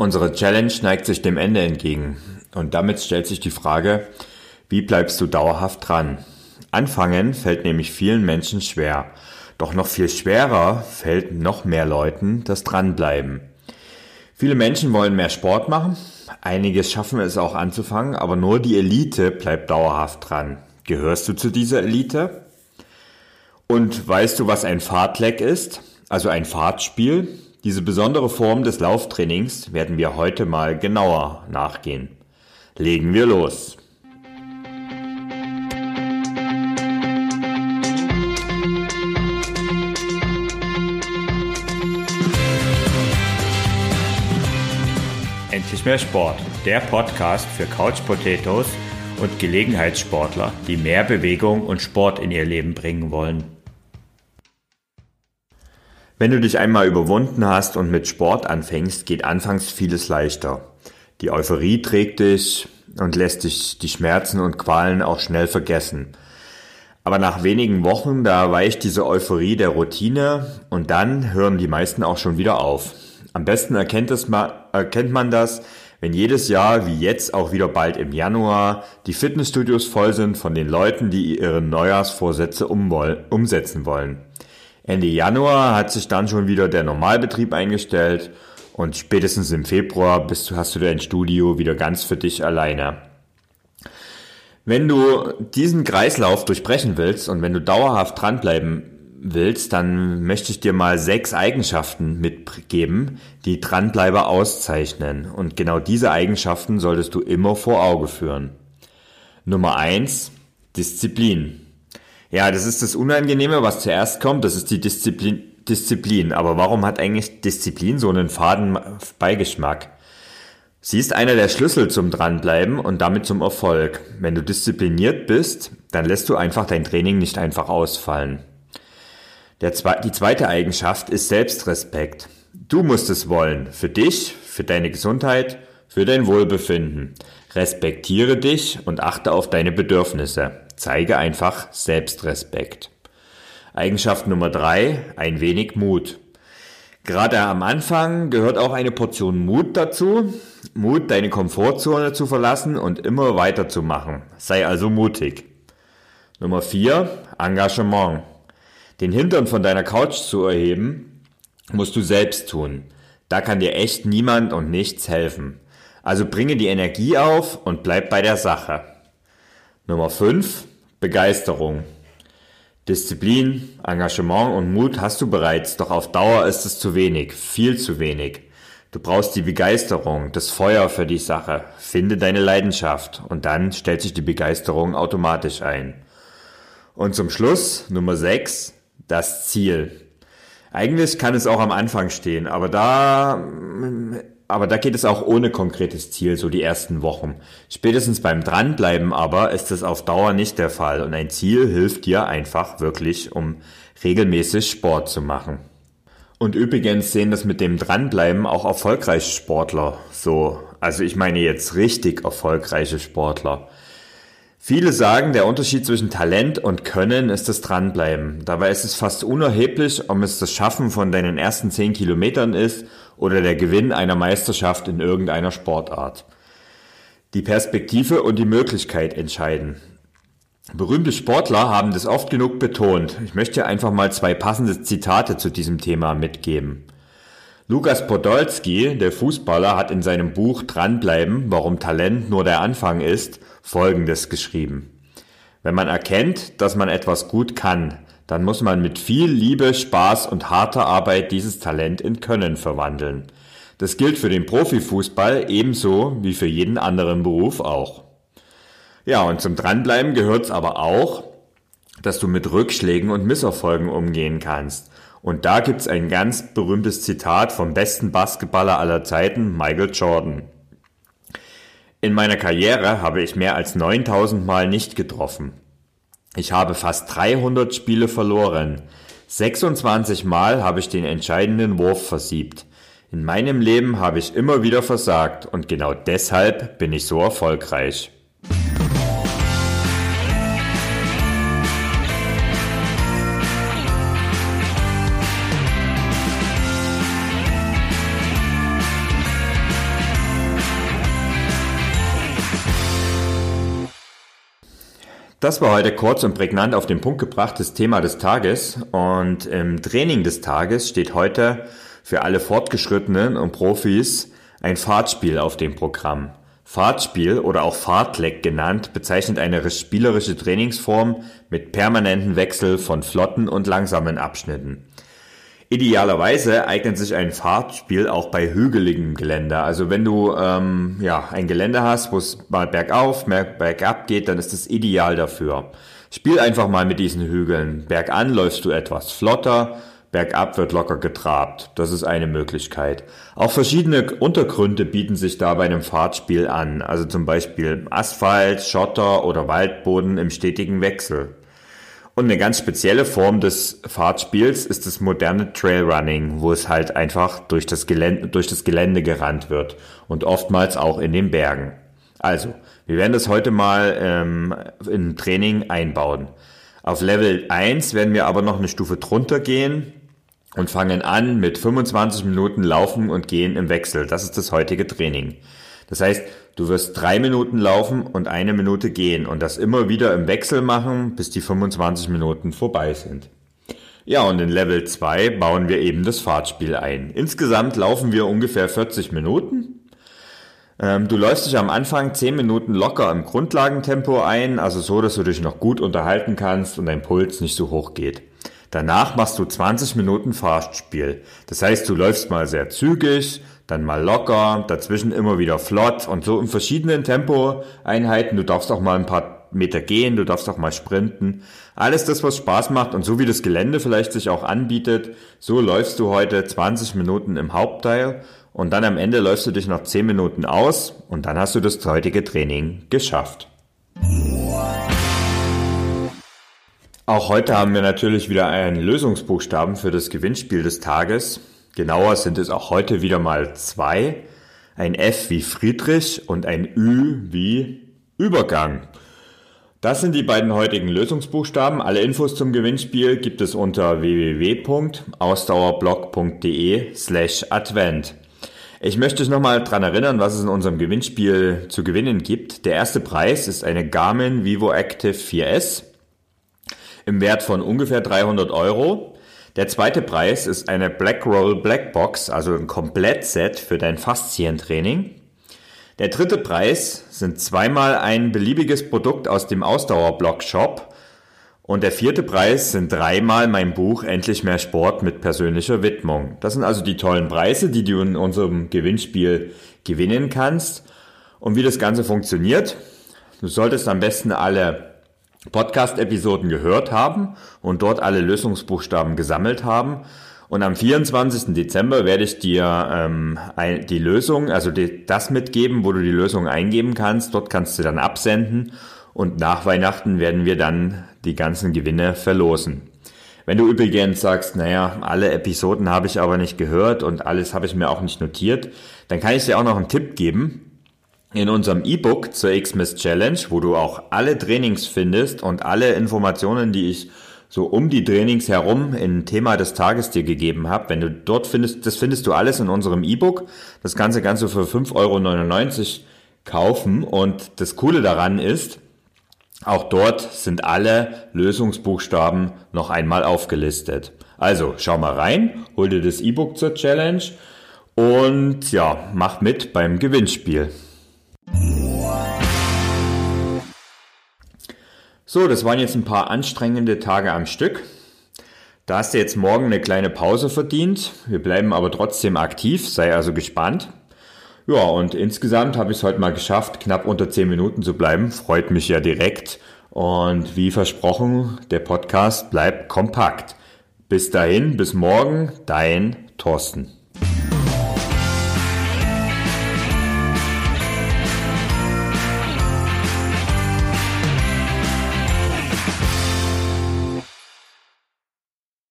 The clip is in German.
Unsere Challenge neigt sich dem Ende entgegen und damit stellt sich die Frage, wie bleibst du dauerhaft dran? Anfangen fällt nämlich vielen Menschen schwer, doch noch viel schwerer fällt noch mehr Leuten das Dranbleiben. Viele Menschen wollen mehr Sport machen, einige schaffen es auch anzufangen, aber nur die Elite bleibt dauerhaft dran. Gehörst du zu dieser Elite? Und weißt du, was ein Fahrtleck ist? Also ein Fahrtspiel? Diese besondere Form des Lauftrainings werden wir heute mal genauer nachgehen. Legen wir los. Endlich mehr Sport, der Podcast für Couch Potatoes und Gelegenheitssportler, die mehr Bewegung und Sport in ihr Leben bringen wollen. Wenn du dich einmal überwunden hast und mit Sport anfängst, geht anfangs vieles leichter. Die Euphorie trägt dich und lässt dich die Schmerzen und Qualen auch schnell vergessen. Aber nach wenigen Wochen, da weicht diese Euphorie der Routine und dann hören die meisten auch schon wieder auf. Am besten erkennt, es erkennt man das, wenn jedes Jahr, wie jetzt auch wieder bald im Januar, die Fitnessstudios voll sind von den Leuten, die ihre Neujahrsvorsätze umsetzen wollen. Ende Januar hat sich dann schon wieder der Normalbetrieb eingestellt und spätestens im Februar bist hast du dein Studio wieder ganz für dich alleine. Wenn du diesen Kreislauf durchbrechen willst und wenn du dauerhaft dranbleiben willst, dann möchte ich dir mal sechs Eigenschaften mitgeben, die Dranbleiber auszeichnen. Und genau diese Eigenschaften solltest du immer vor Auge führen. Nummer eins: Disziplin. Ja, das ist das Unangenehme, was zuerst kommt, das ist die Disziplin. Disziplin. Aber warum hat eigentlich Disziplin so einen faden Beigeschmack? Sie ist einer der Schlüssel zum Dranbleiben und damit zum Erfolg. Wenn du diszipliniert bist, dann lässt du einfach dein Training nicht einfach ausfallen. Der, die zweite Eigenschaft ist Selbstrespekt. Du musst es wollen. Für dich, für deine Gesundheit, für dein Wohlbefinden. Respektiere dich und achte auf deine Bedürfnisse. Zeige einfach Selbstrespekt. Eigenschaft Nummer drei, ein wenig Mut. Gerade am Anfang gehört auch eine Portion Mut dazu. Mut, deine Komfortzone zu verlassen und immer weiterzumachen. Sei also mutig. Nummer vier, Engagement. Den Hintern von deiner Couch zu erheben, musst du selbst tun. Da kann dir echt niemand und nichts helfen. Also bringe die Energie auf und bleib bei der Sache. Nummer 5. Begeisterung. Disziplin, Engagement und Mut hast du bereits, doch auf Dauer ist es zu wenig, viel zu wenig. Du brauchst die Begeisterung, das Feuer für die Sache. Finde deine Leidenschaft und dann stellt sich die Begeisterung automatisch ein. Und zum Schluss, Nummer 6, das Ziel. Eigentlich kann es auch am Anfang stehen, aber da aber da geht es auch ohne konkretes Ziel, so die ersten Wochen. Spätestens beim Dranbleiben aber ist es auf Dauer nicht der Fall und ein Ziel hilft dir einfach wirklich, um regelmäßig Sport zu machen. Und übrigens sehen das mit dem Dranbleiben auch erfolgreiche Sportler so. Also ich meine jetzt richtig erfolgreiche Sportler. Viele sagen, der Unterschied zwischen Talent und Können ist das Dranbleiben. Dabei ist es fast unerheblich, ob es das Schaffen von deinen ersten 10 Kilometern ist oder der Gewinn einer Meisterschaft in irgendeiner Sportart. Die Perspektive und die Möglichkeit entscheiden. Berühmte Sportler haben das oft genug betont. Ich möchte einfach mal zwei passende Zitate zu diesem Thema mitgeben. Lukas Podolski, der Fußballer, hat in seinem Buch Dranbleiben, warum Talent nur der Anfang ist, Folgendes geschrieben. Wenn man erkennt, dass man etwas gut kann, dann muss man mit viel Liebe, Spaß und harter Arbeit dieses Talent in Können verwandeln. Das gilt für den Profifußball ebenso wie für jeden anderen Beruf auch. Ja, und zum Dranbleiben gehört's aber auch, dass du mit Rückschlägen und Misserfolgen umgehen kannst. Und da gibt's ein ganz berühmtes Zitat vom besten Basketballer aller Zeiten, Michael Jordan. In meiner Karriere habe ich mehr als 9000 Mal nicht getroffen. Ich habe fast 300 Spiele verloren. 26 Mal habe ich den entscheidenden Wurf versiebt. In meinem Leben habe ich immer wieder versagt und genau deshalb bin ich so erfolgreich. Das war heute kurz und prägnant auf den Punkt gebrachtes Thema des Tages. Und im Training des Tages steht heute für alle Fortgeschrittenen und Profis ein Fahrtspiel auf dem Programm. Fahrtspiel oder auch Fahrtleck genannt bezeichnet eine spielerische Trainingsform mit permanentem Wechsel von flotten und langsamen Abschnitten. Idealerweise eignet sich ein Fahrtspiel auch bei hügeligem Gelände. Also wenn du ähm, ja ein Gelände hast, wo es mal bergauf, bergab geht, dann ist es ideal dafür. Spiel einfach mal mit diesen Hügeln. Bergan läufst du etwas flotter, bergab wird locker getrabt. Das ist eine Möglichkeit. Auch verschiedene Untergründe bieten sich da bei einem Fahrtspiel an. Also zum Beispiel Asphalt, Schotter oder Waldboden im stetigen Wechsel. Und eine ganz spezielle Form des Fahrtspiels ist das moderne Trailrunning, wo es halt einfach durch das Gelände, durch das Gelände gerannt wird und oftmals auch in den Bergen. Also, wir werden das heute mal ähm, in Training einbauen. Auf Level 1 werden wir aber noch eine Stufe drunter gehen und fangen an mit 25 Minuten Laufen und Gehen im Wechsel. Das ist das heutige Training. Das heißt, du wirst drei Minuten laufen und eine Minute gehen und das immer wieder im Wechsel machen, bis die 25 Minuten vorbei sind. Ja, und in Level 2 bauen wir eben das Fahrtspiel ein. Insgesamt laufen wir ungefähr 40 Minuten. Ähm, du läufst dich am Anfang 10 Minuten locker im Grundlagentempo ein, also so, dass du dich noch gut unterhalten kannst und dein Puls nicht so hoch geht. Danach machst du 20 Minuten Fahrtspiel. Das heißt, du läufst mal sehr zügig, dann mal locker, dazwischen immer wieder flott und so in verschiedenen Tempoeinheiten. Du darfst auch mal ein paar Meter gehen, du darfst auch mal sprinten. Alles das, was Spaß macht und so wie das Gelände vielleicht sich auch anbietet, so läufst du heute 20 Minuten im Hauptteil und dann am Ende läufst du dich noch 10 Minuten aus und dann hast du das heutige Training geschafft. Auch heute haben wir natürlich wieder einen Lösungsbuchstaben für das Gewinnspiel des Tages. Genauer sind es auch heute wieder mal zwei. Ein F wie Friedrich und ein Ü wie Übergang. Das sind die beiden heutigen Lösungsbuchstaben. Alle Infos zum Gewinnspiel gibt es unter www.ausdauerblog.de slash Advent. Ich möchte dich nochmal dran erinnern, was es in unserem Gewinnspiel zu gewinnen gibt. Der erste Preis ist eine Garmin Vivo Active 4S im Wert von ungefähr 300 Euro. Der zweite Preis ist eine Blackroll Blackbox, also ein Komplettset für dein Faszientraining. Der dritte Preis sind zweimal ein beliebiges Produkt aus dem Ausdauerblock Shop. Und der vierte Preis sind dreimal mein Buch Endlich mehr Sport mit persönlicher Widmung. Das sind also die tollen Preise, die du in unserem Gewinnspiel gewinnen kannst. Und wie das Ganze funktioniert, du solltest am besten alle Podcast-Episoden gehört haben und dort alle Lösungsbuchstaben gesammelt haben. Und am 24. Dezember werde ich dir ähm, die Lösung, also die, das mitgeben, wo du die Lösung eingeben kannst. Dort kannst du dann absenden und nach Weihnachten werden wir dann die ganzen Gewinne verlosen. Wenn du übrigens sagst, naja, alle Episoden habe ich aber nicht gehört und alles habe ich mir auch nicht notiert, dann kann ich dir auch noch einen Tipp geben. In unserem E-Book zur Xmas Challenge, wo du auch alle Trainings findest und alle Informationen, die ich so um die Trainings herum in Thema des Tages dir gegeben habe. Wenn du dort findest, das findest du alles in unserem E-Book. Das Ganze kannst du für 5,99 Euro kaufen. Und das Coole daran ist, auch dort sind alle Lösungsbuchstaben noch einmal aufgelistet. Also schau mal rein, hol dir das E-Book zur Challenge und ja, mach mit beim Gewinnspiel. So, das waren jetzt ein paar anstrengende Tage am Stück. Da hast du jetzt morgen eine kleine Pause verdient. Wir bleiben aber trotzdem aktiv, sei also gespannt. Ja, und insgesamt habe ich es heute mal geschafft, knapp unter 10 Minuten zu bleiben. Freut mich ja direkt. Und wie versprochen, der Podcast bleibt kompakt. Bis dahin, bis morgen, dein Thorsten.